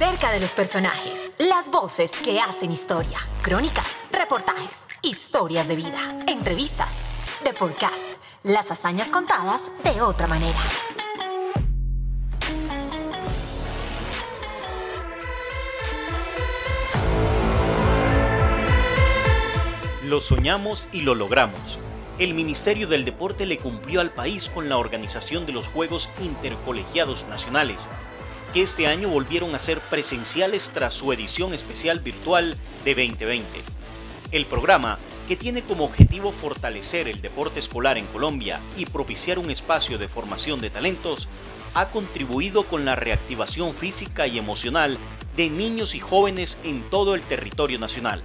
Más cerca de los personajes, las voces que hacen historia, crónicas, reportajes, historias de vida, entrevistas, de podcast, las hazañas contadas de otra manera. Lo soñamos y lo logramos. El Ministerio del Deporte le cumplió al país con la organización de los Juegos Intercolegiados Nacionales que este año volvieron a ser presenciales tras su edición especial virtual de 2020. El programa, que tiene como objetivo fortalecer el deporte escolar en Colombia y propiciar un espacio de formación de talentos, ha contribuido con la reactivación física y emocional de niños y jóvenes en todo el territorio nacional.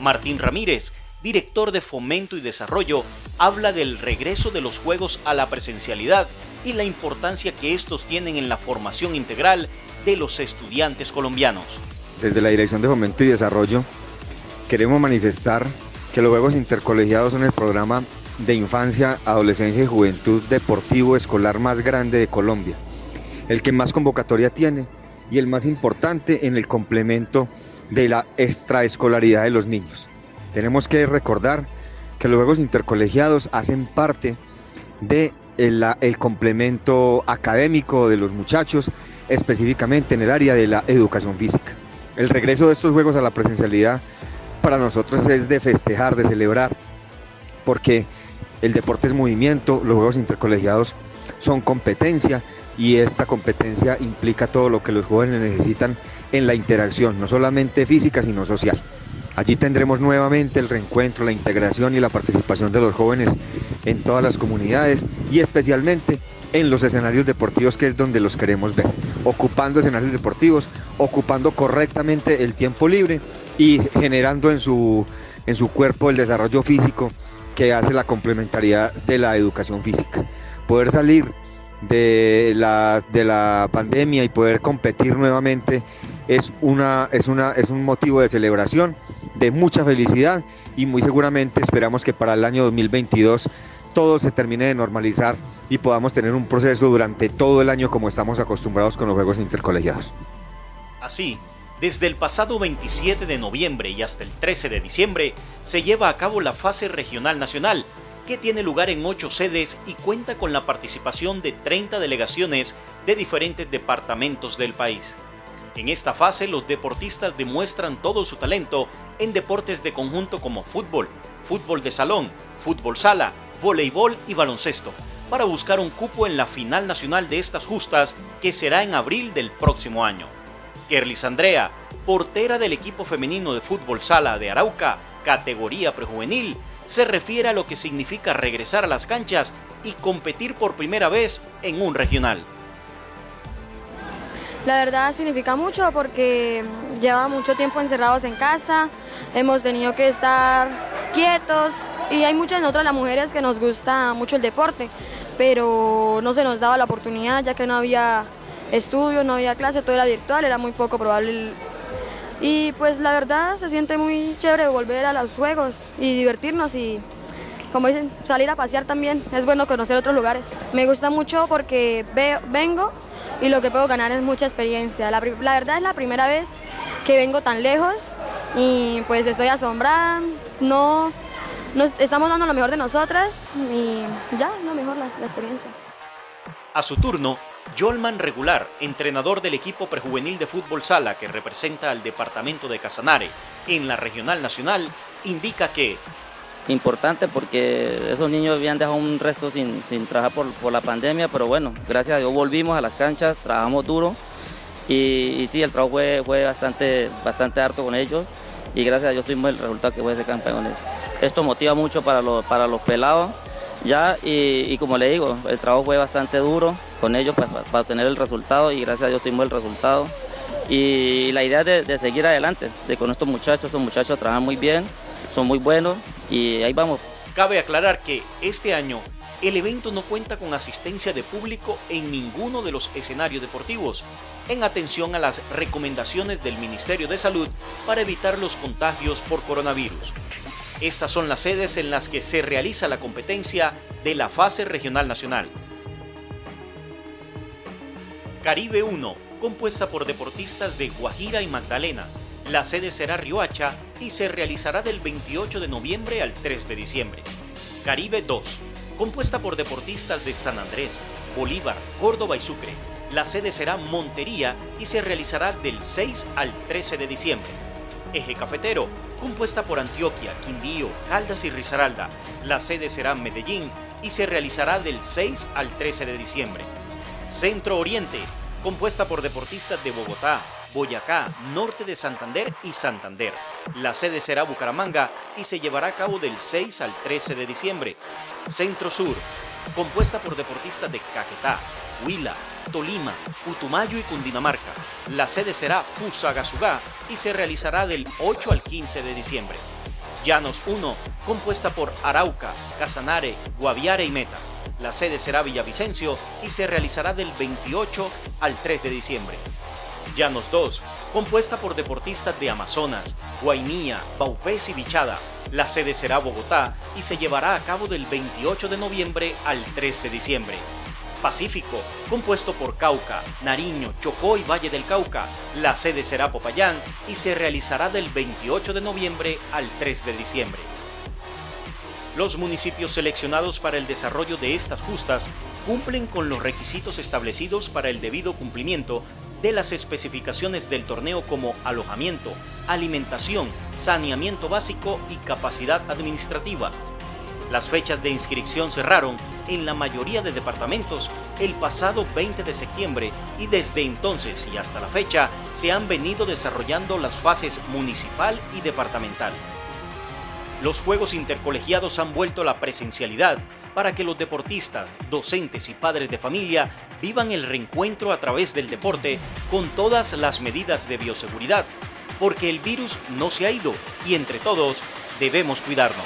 Martín Ramírez, director de Fomento y Desarrollo, habla del regreso de los Juegos a la presencialidad y la importancia que estos tienen en la formación integral de los estudiantes colombianos. Desde la Dirección de Fomento y Desarrollo queremos manifestar que los Juegos Intercolegiados son el programa de infancia, adolescencia y juventud deportivo escolar más grande de Colombia, el que más convocatoria tiene y el más importante en el complemento de la extraescolaridad de los niños. Tenemos que recordar que los Juegos Intercolegiados hacen parte de el, complemento académico de los muchachos, específicamente en el área de la educación física. El regreso de estos juegos a la presencialidad para nosotros es de festejar, de celebrar, porque el deporte es movimiento, los juegos intercolegiados son competencia y esta competencia implica todo lo que los jóvenes necesitan en la interacción, no solamente física, sino social. Allí tendremos nuevamente el reencuentro, la integración y la participación de los jóvenes en todas las comunidades y especialmente en los escenarios deportivos que es donde los queremos ver, ocupando escenarios deportivos, ocupando correctamente el tiempo libre y generando en su, en su cuerpo el desarrollo físico que hace la complementariedad de la educación física. Poder salir de la, de la pandemia y poder competir nuevamente es, una, es, una, es un motivo de celebración, de mucha felicidad y muy seguramente esperamos que para el año 2022 todo se termine de normalizar y podamos tener un proceso durante todo el año como estamos acostumbrados con los Juegos Intercolegiados. Así, desde el pasado 27 de noviembre y hasta el 13 de diciembre se lleva a cabo la fase regional nacional, que tiene lugar en ocho sedes y cuenta con la participación de 30 delegaciones de diferentes departamentos del país. En esta fase los deportistas demuestran todo su talento en deportes de conjunto como fútbol, fútbol de salón, fútbol sala, voleibol y baloncesto, para buscar un cupo en la final nacional de estas justas que será en abril del próximo año. Kerlis Andrea, portera del equipo femenino de fútbol sala de Arauca, categoría prejuvenil, se refiere a lo que significa regresar a las canchas y competir por primera vez en un regional. La verdad significa mucho porque lleva mucho tiempo encerrados en casa, hemos tenido que estar quietos y hay muchas nosotras las mujeres que nos gusta mucho el deporte, pero no se nos daba la oportunidad ya que no había estudios, no había clase, todo era virtual, era muy poco probable. Y pues la verdad se siente muy chévere volver a los juegos y divertirnos y como dicen, salir a pasear también, es bueno conocer otros lugares. Me gusta mucho porque veo, vengo y lo que puedo ganar es mucha experiencia. La, verdad es la primera vez que vengo tan lejos y pues estoy asombrada, no, estamos dando lo mejor de nosotras y ya, lo mejor la, la experiencia. A su turno, Jolman Regular, entrenador del equipo prejuvenil de fútbol sala que representa al departamento de Casanare en la regional nacional, indica que importante porque esos niños habían dejado un resto sin, trabajar por, la pandemia, pero bueno, gracias a Dios volvimos a las canchas, trabajamos duro y, sí, el trabajo fue, bastante, bastante harto con ellos y gracias a Dios tuvimos el resultado que fue de campeones. Esto motiva mucho para los, para los pelados ya y, como le digo, el trabajo fue bastante duro con ellos para, para, tener el resultado y gracias a Dios tuvimos el resultado. Y la idea de, de seguir adelante, de con estos muchachos, estos muchachos trabajan muy bien, son muy buenos y ahí vamos. Cabe aclarar que este año el evento no cuenta con asistencia de público en ninguno de los escenarios deportivos, en atención a las recomendaciones del Ministerio de Salud para evitar los contagios por coronavirus. Estas son las sedes en las que se realiza la competencia de la fase regional nacional. Caribe 1 compuesta por deportistas de Guajira y Magdalena. La sede será Riohacha y se realizará del 28 de noviembre al 3 de diciembre. Caribe 2, compuesta por deportistas de San Andrés, Bolívar, Córdoba y Sucre. La sede será Montería y se realizará del 6 al 13 de diciembre. Eje Cafetero, compuesta por Antioquia, Quindío, Caldas y Risaralda. La sede será Medellín y se realizará del 6 al 13 de diciembre. Centro Oriente, compuesta por deportistas de Bogotá, Boyacá, Norte de Santander y Santander. La sede será Bucaramanga y se llevará a cabo del 6 al 13 de diciembre. Centro Sur, compuesta por deportistas de Caquetá, Huila, Tolima, Putumayo y Cundinamarca. La sede será Fusagasugá y se realizará del 8 al 15 de diciembre. Llanos 1, compuesta por Arauca, Casanare, Guaviare y Meta. La sede será Villavicencio y se realizará del 28 al 3 de diciembre. Llanos 2, compuesta por deportistas de Amazonas, Guainía, Baupés y Bichada. La sede será Bogotá y se llevará a cabo del 28 de noviembre al 3 de diciembre. Pacífico, compuesto por Cauca, Nariño, Chocó y Valle del Cauca. La sede será Popayán y se realizará del 28 de noviembre al 3 de diciembre. Los municipios seleccionados para el desarrollo de estas justas cumplen con los requisitos establecidos para el debido cumplimiento de las especificaciones del torneo como alojamiento, alimentación, saneamiento básico y capacidad administrativa. Las fechas de inscripción cerraron en la mayoría de departamentos el pasado 20 de septiembre y desde entonces y hasta la fecha se han venido desarrollando las fases municipal y departamental. Los Juegos Intercolegiados han vuelto a la presencialidad para que los deportistas, docentes y padres de familia vivan el reencuentro a través del deporte con todas las medidas de bioseguridad, porque el virus no se ha ido y entre todos debemos cuidarnos.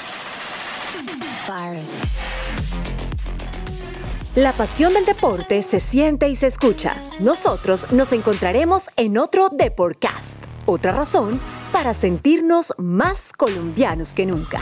La pasión del deporte se siente y se escucha. Nosotros nos encontraremos en otro Deportcast. Otra razón para sentirnos más colombianos que nunca.